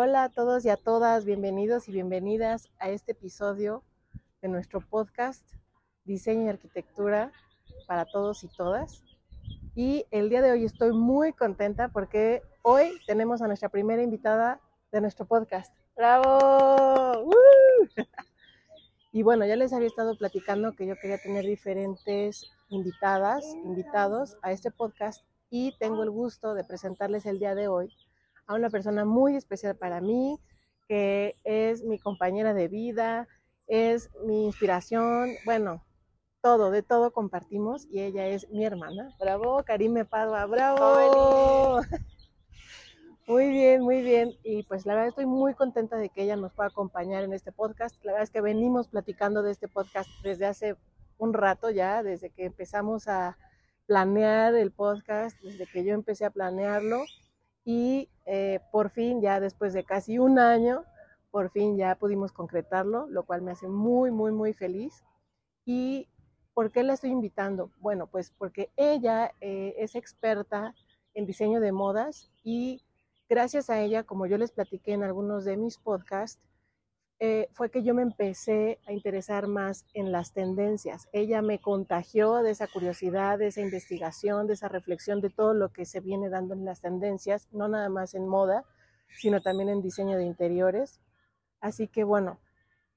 Hola a todos y a todas, bienvenidos y bienvenidas a este episodio de nuestro podcast Diseño y Arquitectura para todos y todas. Y el día de hoy estoy muy contenta porque hoy tenemos a nuestra primera invitada de nuestro podcast. ¡Bravo! ¡Uh! Y bueno, ya les había estado platicando que yo quería tener diferentes invitadas, invitados a este podcast y tengo el gusto de presentarles el día de hoy a una persona muy especial para mí, que es mi compañera de vida, es mi inspiración, bueno, todo, de todo compartimos y ella es mi hermana. Bravo, Karime Padua, bravo. Muy bien, muy bien. Y pues la verdad estoy muy contenta de que ella nos pueda acompañar en este podcast. La verdad es que venimos platicando de este podcast desde hace un rato ya, desde que empezamos a planear el podcast, desde que yo empecé a planearlo. Y eh, por fin, ya después de casi un año, por fin ya pudimos concretarlo, lo cual me hace muy, muy, muy feliz. ¿Y por qué la estoy invitando? Bueno, pues porque ella eh, es experta en diseño de modas y gracias a ella, como yo les platiqué en algunos de mis podcasts, eh, fue que yo me empecé a interesar más en las tendencias. Ella me contagió de esa curiosidad, de esa investigación, de esa reflexión de todo lo que se viene dando en las tendencias, no nada más en moda, sino también en diseño de interiores. Así que bueno,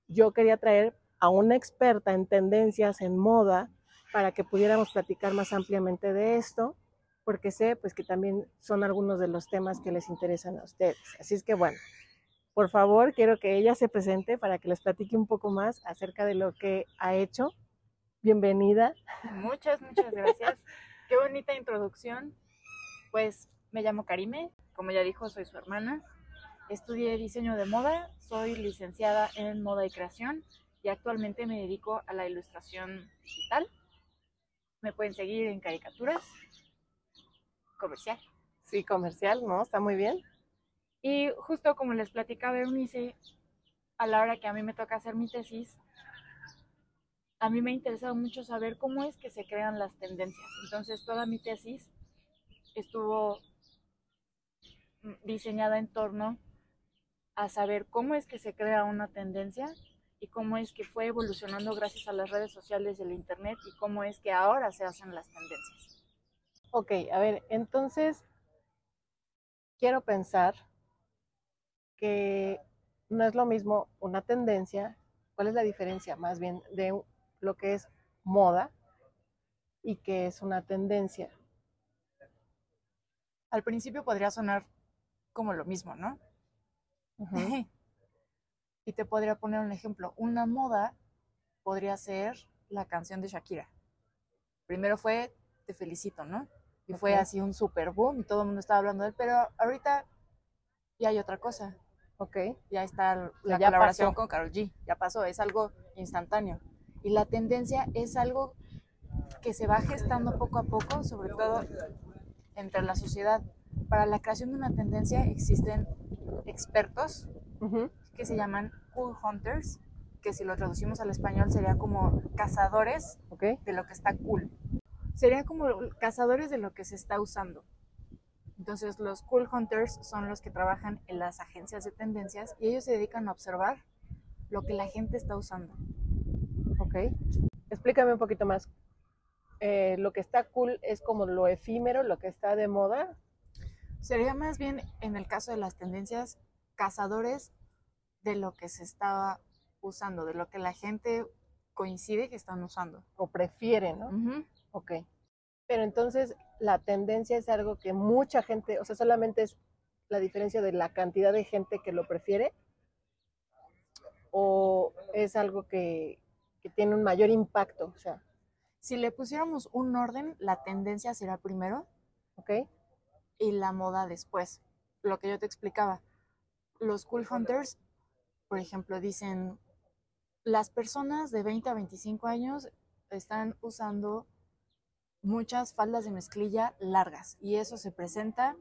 yo quería traer a una experta en tendencias en moda para que pudiéramos platicar más ampliamente de esto, porque sé pues que también son algunos de los temas que les interesan a ustedes. Así es que bueno, por favor, quiero que ella se presente para que les platique un poco más acerca de lo que ha hecho. Bienvenida. Muchas, muchas gracias. Qué bonita introducción. Pues me llamo Karime, como ya dijo, soy su hermana. Estudié diseño de moda, soy licenciada en moda y creación y actualmente me dedico a la ilustración digital. Me pueden seguir en caricaturas, comercial. Sí, comercial, ¿no? Está muy bien. Y justo como les platicaba Eunice, a la hora que a mí me toca hacer mi tesis, a mí me ha interesado mucho saber cómo es que se crean las tendencias. Entonces toda mi tesis estuvo diseñada en torno a saber cómo es que se crea una tendencia y cómo es que fue evolucionando gracias a las redes sociales y el Internet y cómo es que ahora se hacen las tendencias. Ok, a ver, entonces quiero pensar que no es lo mismo una tendencia, ¿cuál es la diferencia más bien de lo que es moda y que es una tendencia? Al principio podría sonar como lo mismo, ¿no? y te podría poner un ejemplo. Una moda podría ser la canción de Shakira. Primero fue Te felicito, ¿no? Y fue así un super boom y todo el mundo estaba hablando de él, pero ahorita ya hay otra cosa. Ok. Ya está la colaboración con Carol G. Ya pasó, es algo instantáneo. Y la tendencia es algo que se va gestando poco a poco, sobre todo entre la sociedad. Para la creación de una tendencia existen expertos que se llaman cool hunters, que si lo traducimos al español sería como cazadores de lo que está cool. Sería como cazadores de lo que se está usando. Entonces los cool hunters son los que trabajan en las agencias de tendencias y ellos se dedican a observar lo que la gente está usando. Ok. Explícame un poquito más. Eh, lo que está cool es como lo efímero, lo que está de moda. Sería más bien, en el caso de las tendencias, cazadores de lo que se estaba usando, de lo que la gente coincide que están usando. O prefiere, ¿no? Ok. Pero entonces la tendencia es algo que mucha gente, o sea, solamente es la diferencia de la cantidad de gente que lo prefiere o es algo que, que tiene un mayor impacto, o sea. Si le pusiéramos un orden, la tendencia será primero, ¿ok? Y la moda después. Lo que yo te explicaba. Los cool hunters, por ejemplo, dicen, las personas de 20 a 25 años están usando muchas faldas de mezclilla largas y eso se presenta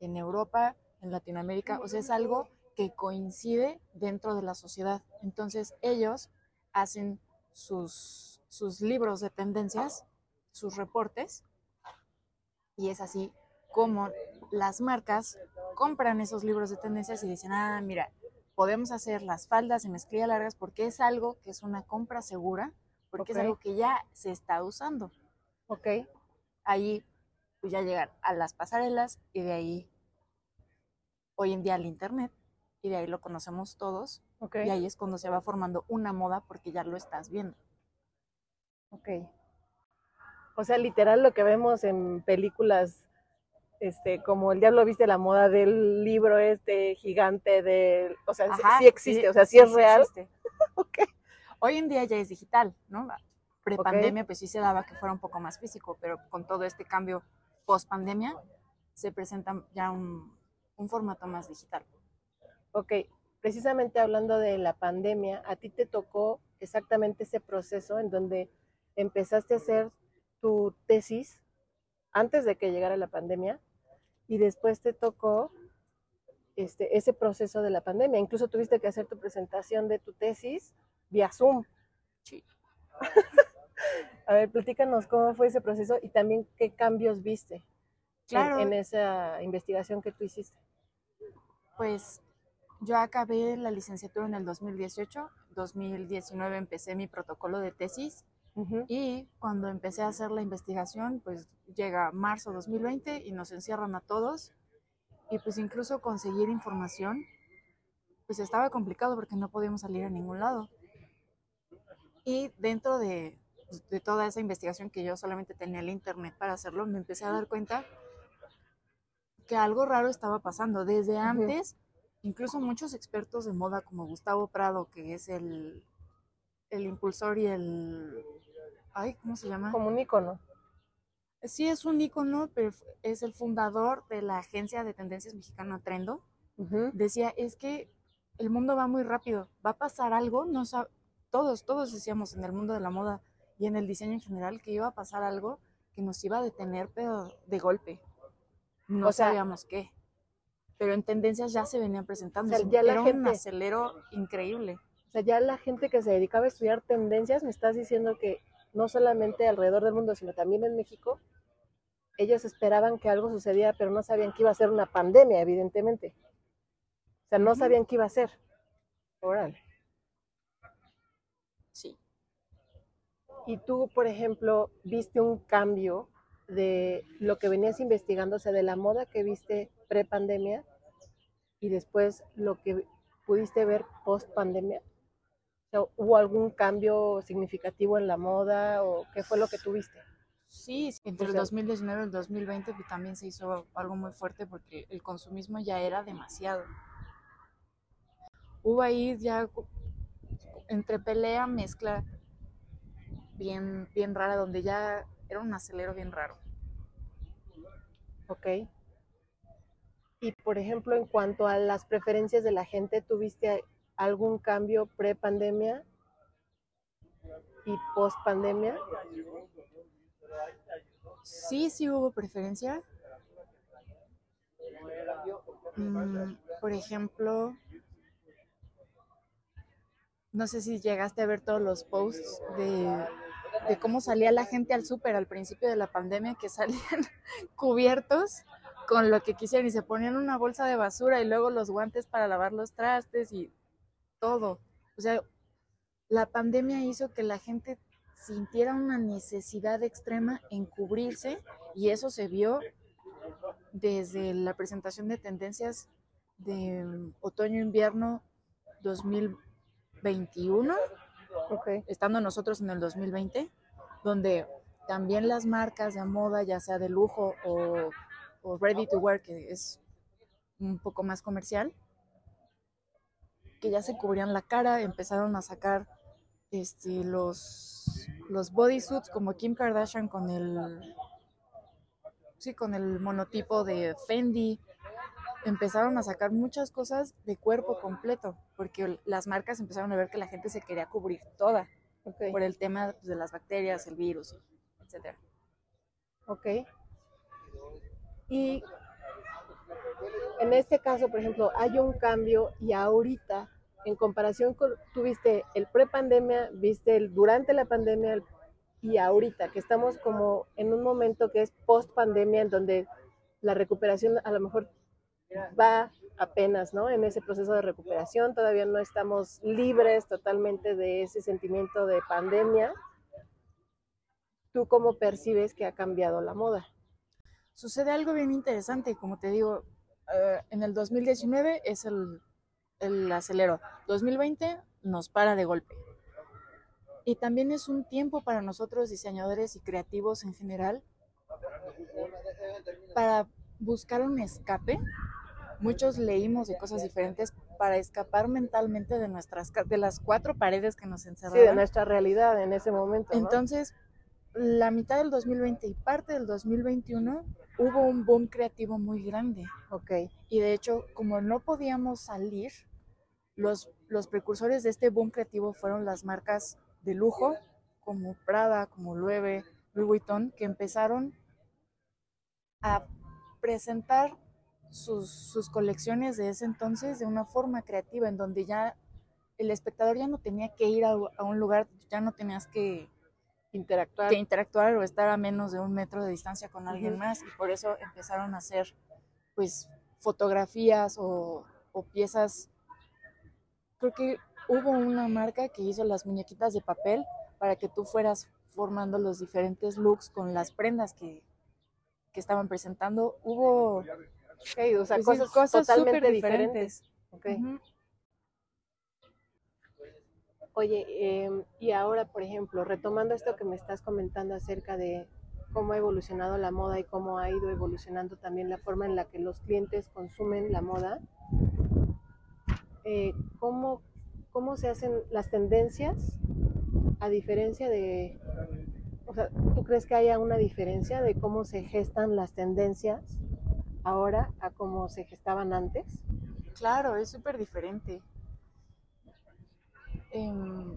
en Europa, en Latinoamérica, o sea, es algo que coincide dentro de la sociedad. Entonces ellos hacen sus, sus libros de tendencias, sus reportes, y es así como las marcas compran esos libros de tendencias y dicen, ah, mira, podemos hacer las faldas en mezclilla largas porque es algo que es una compra segura, porque es algo que ya se está usando. Ok. Ahí pues ya llegar a las pasarelas y de ahí hoy en día al internet y de ahí lo conocemos todos. Okay. Y ahí es cuando se va formando una moda porque ya lo estás viendo. Ok. O sea, literal lo que vemos en películas este, como el diablo viste la moda del libro este gigante de, o sea, sí existe, o sea, sí, es real. okay. Hoy en día ya es digital, ¿no? Prepandemia, pues sí se daba que fuera un poco más físico, pero con todo este cambio post pandemia se presenta ya un, un formato más digital. Ok, precisamente hablando de la pandemia, a ti te tocó exactamente ese proceso en donde empezaste a hacer tu tesis antes de que llegara la pandemia y después te tocó este, ese proceso de la pandemia. Incluso tuviste que hacer tu presentación de tu tesis vía Zoom. Sí. a ver, platícanos cómo fue ese proceso y también qué cambios viste claro. en, esa investigación que tú hiciste. Pues yo acabé la licenciatura en el 2018, 2019 empecé mi protocolo de tesis y cuando empecé a hacer la investigación, pues llega marzo 2020 y nos encierran a todos. Y pues incluso conseguir información, pues estaba complicado porque no podíamos salir a ningún lado. Y dentro de, de toda esa investigación que yo solamente tenía el internet para hacerlo, me empecé a dar cuenta que algo raro estaba pasando. Desde antes, incluso muchos expertos de moda como Gustavo Prado, que es el, el impulsor y el ay, ¿cómo se llama? Como un icono. Sí, es un icono, pero es el fundador de la agencia de tendencias mexicana Trendo. Decía, es que el mundo va muy rápido, va a pasar algo, no todos, todos decíamos en el mundo de la moda y en el diseño en general que iba a pasar algo que nos iba a detener, pero de golpe. No sabíamos qué. Pero en tendencias ya se venían presentando. ya Era gente, un acelero increíble. O sea, ya la gente que se dedicaba a estudiar tendencias, me estás diciendo que no solamente alrededor del mundo, sino también en México, ellos esperaban que algo sucediera, pero no sabían que iba a ser una pandemia, evidentemente. O sea, no sabían qué iba a ser. Órale. Sí. Y tú, por ejemplo, viste un cambio de lo que venías investigando, o sea, de la moda que viste pre-pandemia y después lo que pudiste ver post-pandemia. ¿Hubo algún cambio significativo en la moda o qué fue lo que tuviste? Sí, entre el 2019 y el 2020 pues, también se hizo algo muy fuerte porque el consumismo ya era demasiado. Hubo ahí ya entre pelea, mezcla bien, bien rara, donde ya era un acelero bien raro. Ok. Y por ejemplo, en cuanto a las preferencias de la gente, ¿tuviste algún cambio pre-pandemia y post-pandemia? Sí, sí hubo preferencia. Mm, por ejemplo, no sé si llegaste a ver todos los posts de, de cómo salía la gente al súper al principio de la pandemia, que salían cubiertos con lo que quisieran y se ponían una bolsa de basura y luego los guantes para lavar los trastes y todo. O sea, la pandemia hizo que la gente sintiera una necesidad extrema en cubrirse y eso se vio desde la presentación de tendencias de mm, otoño-invierno 2021, estando nosotros en el 2020, donde también las marcas de moda, ya sea de lujo o, o ready to wear, que es un poco más comercial, que ya se cubrían la cara, empezaron a sacar este, los, los bodysuits como Kim Kardashian con el, sí, con el monotipo de Fendi. Empezaron a sacar muchas cosas de cuerpo completo, porque las marcas empezaron a ver que la gente se quería cubrir toda por el tema pues, de las bacterias, el virus, etc. Ok. Y en este caso, por ejemplo, hay un cambio y ahorita, en comparación con, tuviste el pre-pandemia, viste el durante la pandemia y ahorita, que estamos como en un momento que es post-pandemia, en donde la recuperación a lo mejor va apenas, ¿no? En ese proceso de recuperación, todavía no estamos libres totalmente de ese sentimiento de pandemia. ¿Tú cómo percibes que ha cambiado la moda? Sucede algo bien interesante, como te digo, eh, en el 2019 es el, el acelero, 2020 nos para de golpe. Y también es un tiempo para nosotros diseñadores y creativos en general para buscar un escape muchos leímos de cosas diferentes para escapar mentalmente de nuestras de las cuatro paredes que nos encerraron. Sí, de nuestra realidad en ese momento. Entonces, la mitad del 2020 y parte del 2021 hubo un boom creativo muy grande. Ok. Y de hecho, como no podíamos salir, los, los precursores de este boom creativo fueron las marcas de lujo, como Prada, como Loewe, Louis Vuitton, que empezaron a presentar sus, colecciones de ese entonces de una forma creativa, en donde ya el espectador ya no tenía que ir a, un lugar, ya no tenías que interactuar. que interactuar o estar a menos de un metro de distancia con alguien más y por eso empezaron a hacer pues fotografías o, o, piezas. Creo que hubo una marca que hizo las muñequitas de papel para que tú fueras formando los diferentes looks con las prendas que, que estaban presentando. Hubo Okay, o sea, pues cosas, totalmente diferentes. Oye, em, y ahora, por ejemplo, retomando esto que me estás comentando acerca de cómo ha evolucionado la moda y cómo ha ido evolucionando también la forma en la que los clientes consumen la moda, eh, ¿cómo, ¿cómo se hacen las tendencias a diferencia de, o sea, ¿tú crees que haya una diferencia de cómo se gestan las tendencias ahora a como se gestaban antes? Claro, es súper diferente. Em,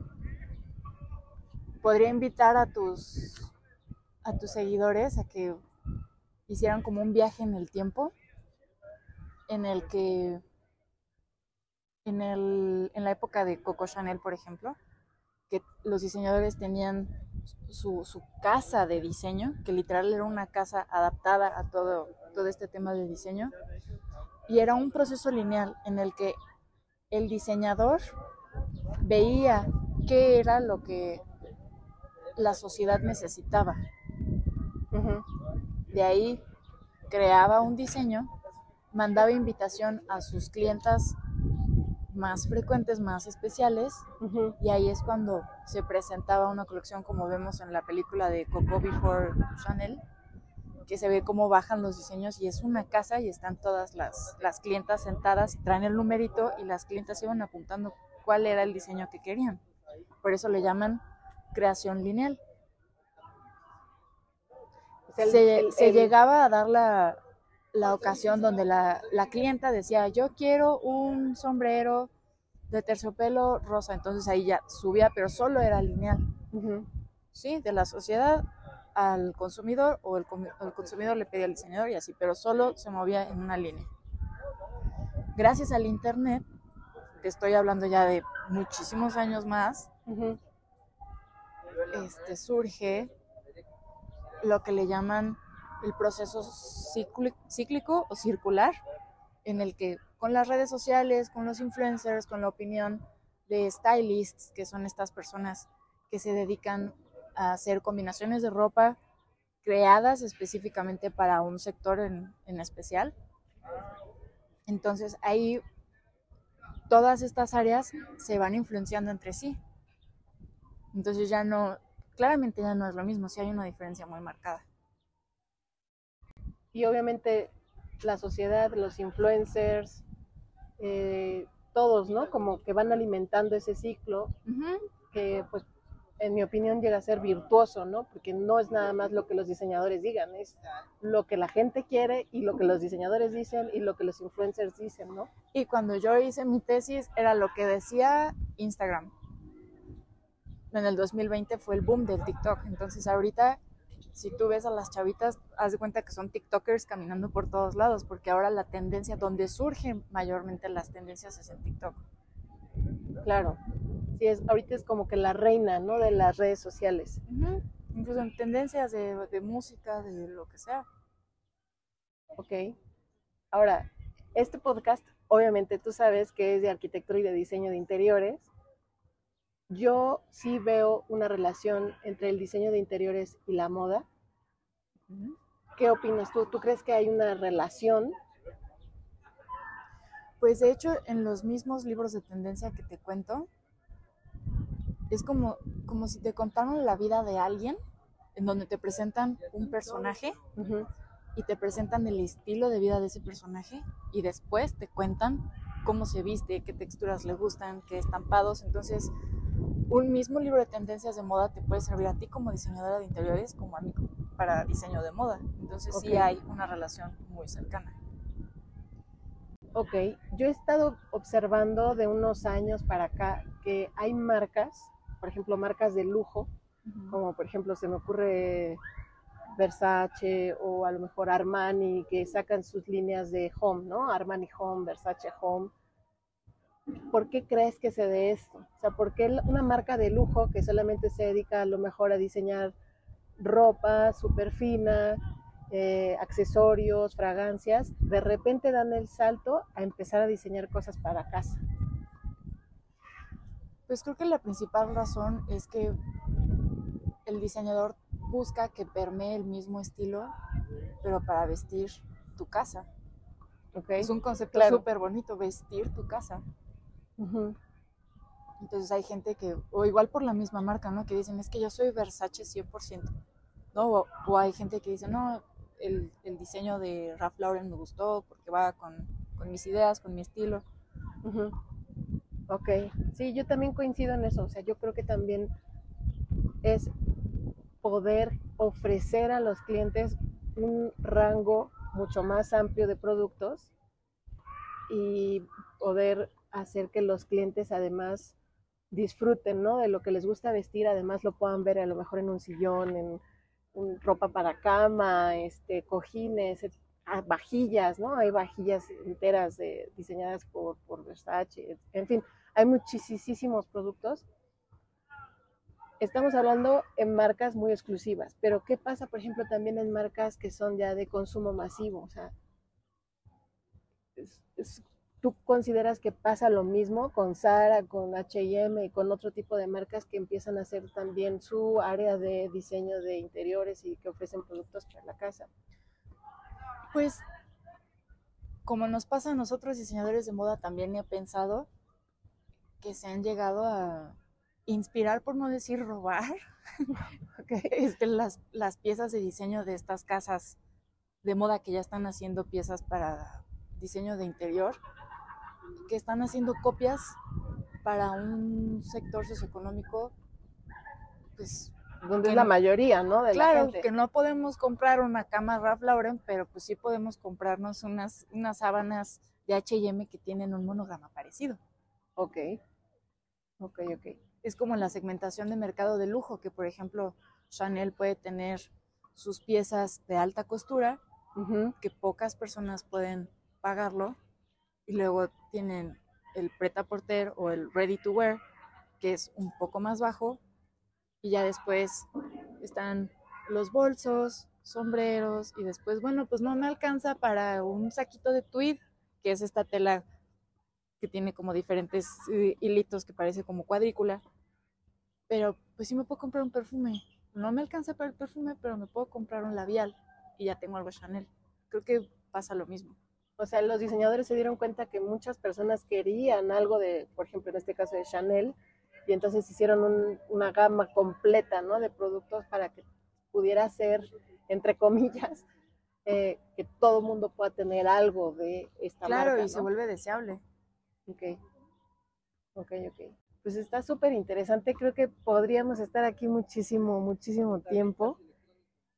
podría invitar a tus, a tus seguidores a que hicieran como un viaje en el tiempo en el que en, el, en la época de Coco Chanel, por ejemplo, que los diseñadores tenían su, su, casa de diseño, que literal era una casa adaptada a todo, todo este tema de diseño. Y era un proceso lineal en el que el diseñador veía qué era lo que la sociedad necesitaba. De ahí creaba un diseño, mandaba invitación a sus clientas más frecuentes, más especiales, y ahí es cuando se presentaba una colección como vemos en la película de Coco Before Chanel, que se ve cómo bajan los diseños y es una casa y están todas las, las clientas sentadas, traen el numerito y las clientas iban apuntando cuál era el diseño que querían. Por eso le llaman creación lineal. se, llegaba a dar la, la ocasión donde la, la, clienta decía, yo quiero un sombrero de terciopelo rosa, entonces ahí ya subía, pero solo era lineal. Sí, de la sociedad al consumidor o el, consumidor le pedía al diseñador y así, pero solo se movía en una línea. Gracias al Internet, que estoy hablando ya de muchísimos años más, este, surge lo que le llaman el proceso cíclico o circular, en el que con las redes sociales, con los influencers, con la opinión de stylists, que son estas personas que se dedican a hacer combinaciones de ropa creadas específicamente para un sector en, en especial. Entonces ahí todas estas áreas se van influenciando entre sí. Entonces ya no, claramente ya no es lo mismo, sí hay una diferencia muy marcada. Y obviamente la sociedad, los influencers, eh, todos, ¿no? Como que van alimentando ese ciclo que pues en mi opinión, llega a ser virtuoso, ¿no? Porque no es nada más lo que los diseñadores digan, es lo que la gente quiere y lo que los diseñadores dicen y lo que los influencers dicen, ¿no? Y cuando yo hice mi tesis era lo que decía Instagram. En el 2020 fue el boom del TikTok. Entonces ahorita, si tú ves a las chavitas, haz de cuenta que son TikTokers caminando por todos lados, porque ahora la tendencia, donde surgen mayormente las tendencias es en TikTok. Claro sí es, ahorita es como que la reina, ¿no? De las redes sociales. Incluso en tendencias de, de música, de lo que sea. Ok. Ahora, este podcast, obviamente tú sabes que es de arquitectura y de diseño de interiores. Yo sí veo una relación entre el diseño de interiores y la moda. ¿Qué opinas tú? ¿Tú crees que hay una relación? Pues de hecho, en los mismos libros de tendencia que te cuento, es como, como si te contaran la vida de alguien, en donde te presentan un personaje y te presentan el estilo de vida de ese personaje y después te cuentan cómo se viste, qué texturas le gustan, qué estampados. Entonces, un mismo libro de tendencias de moda te puede servir a ti como diseñadora de interiores como a mí para diseño de moda. Entonces sí hay una relación muy cercana. Ok, yo he estado observando de unos años para acá que hay marcas, por ejemplo, marcas de lujo, como por ejemplo se me ocurre Versace o a lo mejor Armani, que sacan sus líneas de home, ¿no? Armani Home, Versace Home. ¿Por qué crees que se dé esto? O sea, ¿por qué una marca de lujo que solamente se dedica a lo mejor a diseñar ropa súper fina, eh, accesorios, fragancias, de repente dan el salto a empezar a diseñar cosas para casa? Pues creo que la principal razón es que el diseñador busca que permee el mismo estilo, pero para vestir tu casa. Okay. Es un concepto súper bonito, vestir tu casa. Entonces hay gente que, o igual por la misma marca, ¿no? Que dicen, es que yo soy Versace 100%. ¿no? O, hay gente que dice, no, el, diseño de Ralph Lauren me gustó porque va con, mis ideas, con mi estilo. Ok, sí, yo también coincido en eso. O sea, yo creo que también es poder ofrecer a los clientes un rango mucho más amplio de productos y poder hacer que los clientes además disfruten ¿no? de lo que les gusta vestir, además lo puedan ver a lo mejor en un sillón, en ropa para cama, este, cojines, ah, vajillas, ¿no? Hay vajillas enteras diseñadas por, por Versace, en fin, hay muchísimos productos estamos hablando en marcas muy exclusivas, pero ¿qué pasa, por ejemplo, también en marcas que son ya de consumo masivo? O sea, ¿tú consideras que pasa lo mismo con Zara, con HM y con otro tipo de marcas que empiezan a hacer también su área de diseño de interiores y que ofrecen productos para la casa? Pues, como nos pasa a nosotros diseñadores de moda, también he pensado que se han llegado a inspirar, por no decir robar, este, las, las piezas de diseño de estas casas de moda que ya están haciendo piezas para diseño de interior, que están haciendo copias para un sector socioeconómico, pues... Donde es la mayoría, ¿no? De claro, que no podemos comprar una cama Ralph Lauren, pero pues sí podemos comprarnos unas, unas sábanas de H&M que tienen un monograma parecido. Ok, ok, ok es como la segmentación de mercado de lujo, que por ejemplo Chanel puede tener sus piezas de alta costura, que pocas personas pueden pagarlo, y luego tienen el pret porter o el ready to wear, que es un poco más bajo, y ya después están los bolsos, sombreros, y después, bueno, pues no me alcanza para un saquito de tweed, que es esta tela que tiene como diferentes eh, hilitos que parece como cuadrícula pero pues sí me puedo comprar un perfume. No me alcanza para el perfume, pero me puedo comprar un labial y ya tengo algo Chanel. Creo que pasa lo mismo. O sea, los diseñadores se dieron cuenta que muchas personas querían algo de, por ejemplo, en este caso de Chanel, y entonces hicieron una gama completa, ¿no? De productos para que pudiera ser, entre comillas, eh, que todo mundo pueda tener algo de esta marca. Claro, y se vuelve deseable. Ok, ok, ok pues está súper interesante. Creo que podríamos estar aquí muchísimo, muchísimo tiempo.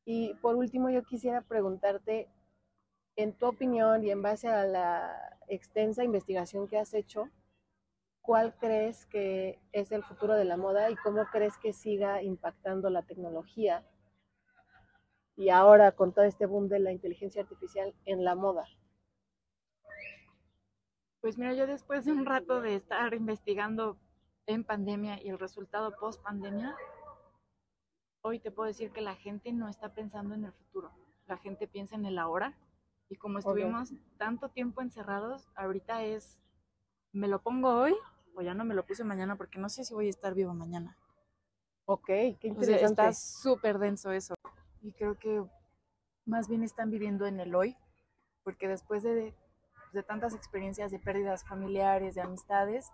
Y por último, yo quisiera preguntarte, en tu opinión y en base a la extensa investigación que has hecho, ¿cuál crees que es el futuro de la moda y cómo crees que siga impactando la tecnología? Y ahora con todo este boom de la inteligencia artificial en la moda. Pues mira, yo después de un rato de estar investigando en pandemia y el resultado post pandemia, hoy te puedo decir que la gente no está pensando en el futuro, la gente piensa en el ahora Y como estuvimos tanto tiempo encerrados, ahorita es, ¿me lo pongo hoy o ya no me lo puse mañana? Porque no sé si voy a estar vivo mañana. Ok, qué interesante. está súper denso eso. Y creo que más bien están viviendo en el hoy, porque después de, de tantas experiencias de pérdidas familiares, de amistades,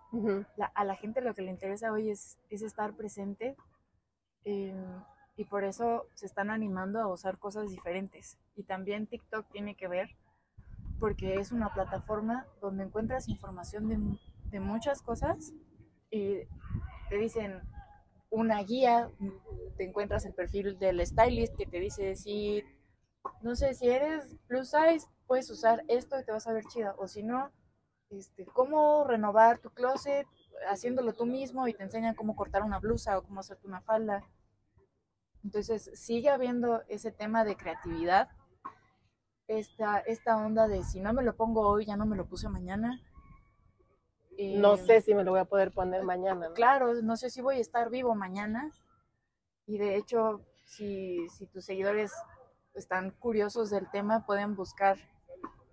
a la gente lo que le interesa hoy es, es estar presente. Eh, y por eso se están animando a usar cosas diferentes. Y también TikTok tiene que ver porque es una plataforma donde encuentras información de, de muchas cosas y te dicen una guía, te encuentras el perfil del stylist que te dice si, no sé, si eres plus size, puedes usar esto y te vas a ver chida, o si no, este, cómo renovar tu closet haciéndolo tú mismo y te enseñan cómo cortar una blusa o cómo hacerte una falda. Entonces sigue habiendo ese tema de creatividad, esta, esta onda de si no me lo pongo hoy, ya no me lo puse mañana. no eh, sé si me lo voy a poder poner mañana. Claro, no sé si voy a estar vivo mañana. Y de hecho, si, si tus seguidores están curiosos del tema, pueden buscar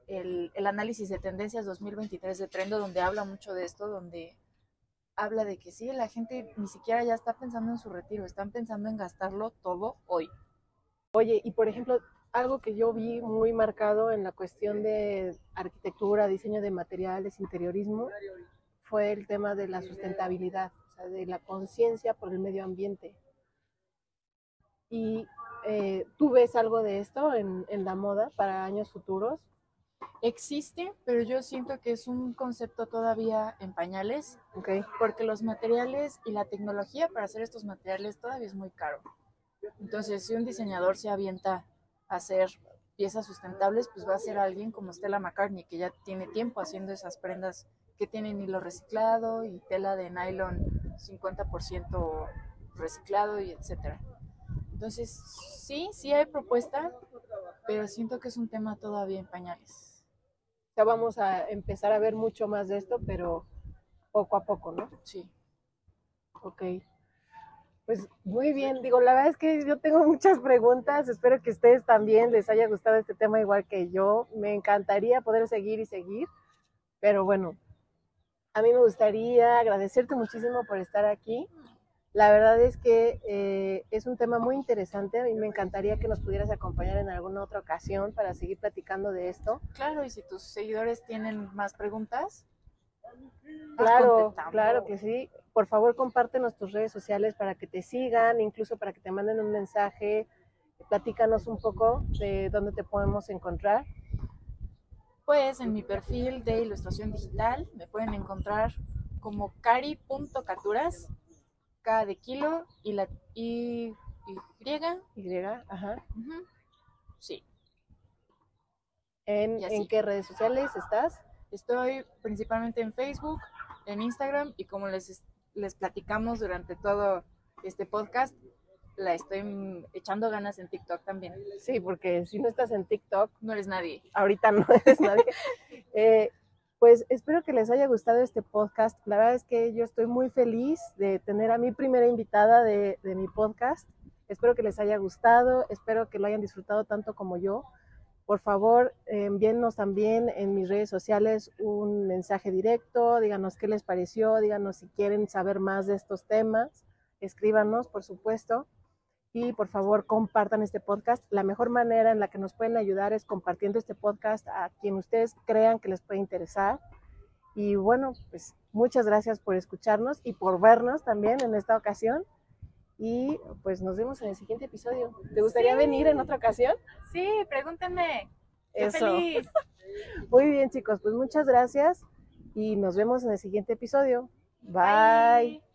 el, el análisis de tendencias 2023 de Trendo, donde habla mucho de esto, donde habla de que sí, la gente ni siquiera ya está pensando en su retiro, están pensando en gastarlo todo hoy. Oye, y por ejemplo, algo que yo vi muy marcado en la cuestión de arquitectura, diseño de materiales, interiorismo, fue el tema de la sustentabilidad, o sea, de la conciencia por el medio ambiente. ¿Y eh, tú ves algo de esto en, en la moda para años futuros? Existe, pero yo siento que es un concepto todavía en pañales, porque los materiales y la tecnología para hacer estos materiales todavía es muy caro. Entonces, si un diseñador se avienta a hacer piezas sustentables, pues va a ser alguien como Stella McCartney, que ya tiene tiempo haciendo esas prendas que tienen hilo reciclado y tela de nylon 50% reciclado y etcétera. Entonces, sí, sí hay propuesta, pero siento que es un tema todavía en pañales vamos a empezar a ver mucho más de esto, pero poco a poco, ¿no? Sí. Ok. Pues muy bien, digo, la verdad es que yo tengo muchas preguntas, espero que ustedes también les haya gustado este tema igual que yo, me encantaría poder seguir y seguir, pero bueno, a mí me gustaría agradecerte muchísimo por estar aquí, la verdad es que eh, es un tema muy interesante. A mí me encantaría que nos pudieras acompañar en alguna otra ocasión para seguir platicando de esto. Claro, y si tus seguidores tienen más preguntas. Claro, claro que sí. Por favor, compártenos tus redes sociales para que te sigan, incluso para que te manden un mensaje. Platícanos un poco de dónde te podemos encontrar. Pues en mi perfil de ilustración digital me pueden encontrar como cari.caturas K de kilo y la y, y, y ajá. Sí. ¿En, ¿En qué redes sociales estás? Estoy principalmente en Facebook, en Instagram y como les, les platicamos durante todo este podcast, la estoy echando ganas en TikTok también. Sí, porque si no estás en TikTok, no eres nadie. Ahorita no eres nadie. eh, pues espero que les haya gustado este podcast. La verdad es que yo estoy muy feliz de tener a mi primera invitada de, mi podcast. Espero que les haya gustado, espero que lo hayan disfrutado tanto como yo. Por favor, envíennos también en mis redes sociales un mensaje directo, díganos qué les pareció, díganos si quieren saber más de estos temas, escríbanos, por supuesto y por favor compartan este podcast. La mejor manera en la que nos pueden ayudar es compartiendo este podcast a quien ustedes crean que les puede interesar. Y bueno, pues muchas gracias por escucharnos y por vernos también en esta ocasión. Y pues nos vemos en el siguiente episodio. ¿Te gustaría venir en otra ocasión? Sí, pregúntenme. feliz! Muy bien, chicos, pues muchas gracias y nos vemos en el siguiente episodio. Bye.